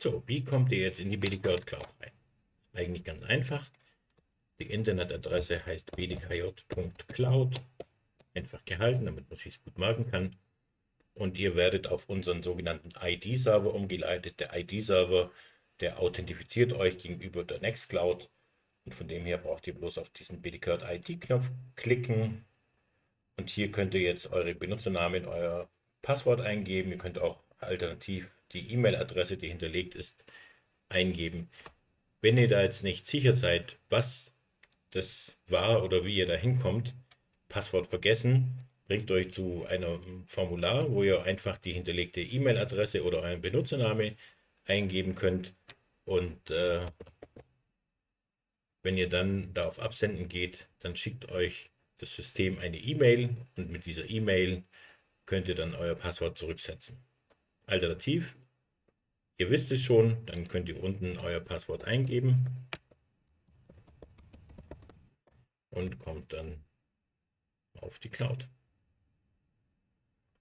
So, wie kommt ihr jetzt in die BDKJ Cloud rein? Eigentlich ganz einfach. Die Internetadresse heißt bdkj.cloud. Einfach gehalten, damit man sich gut merken kann. Und ihr werdet auf unseren sogenannten ID-Server umgeleitet. Der ID-Server, der authentifiziert euch gegenüber der Nextcloud. Und von dem her braucht ihr bloß auf diesen BDKJ ID-Knopf klicken. Und hier könnt ihr jetzt eure Benutzernamen, euer Passwort eingeben. Ihr könnt auch alternativ die E-Mail-Adresse, die hinterlegt ist, eingeben. Wenn ihr da jetzt nicht sicher seid, was das war oder wie ihr da hinkommt, Passwort vergessen, bringt euch zu einem Formular, wo ihr einfach die hinterlegte E-Mail-Adresse oder euren Benutzername eingeben könnt. Und äh, wenn ihr dann da auf Absenden geht, dann schickt euch das System eine E-Mail und mit dieser E-Mail könnt ihr dann euer Passwort zurücksetzen. Alternativ, ihr wisst es schon, dann könnt ihr unten euer Passwort eingeben und kommt dann auf die Cloud.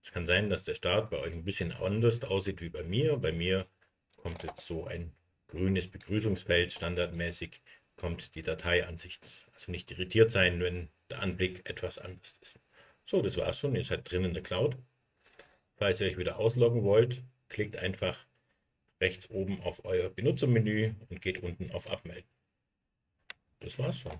Es kann sein, dass der Start bei euch ein bisschen anders aussieht wie bei mir. Bei mir kommt jetzt so ein grünes Begrüßungsfeld, standardmäßig kommt die Dateiansicht. Also nicht irritiert sein, wenn der Anblick etwas anders ist. So, das war's schon. Ihr seid drin in der Cloud. Falls ihr euch wieder ausloggen wollt, klickt einfach rechts oben auf euer Benutzermenü und geht unten auf Abmelden. Das war's schon.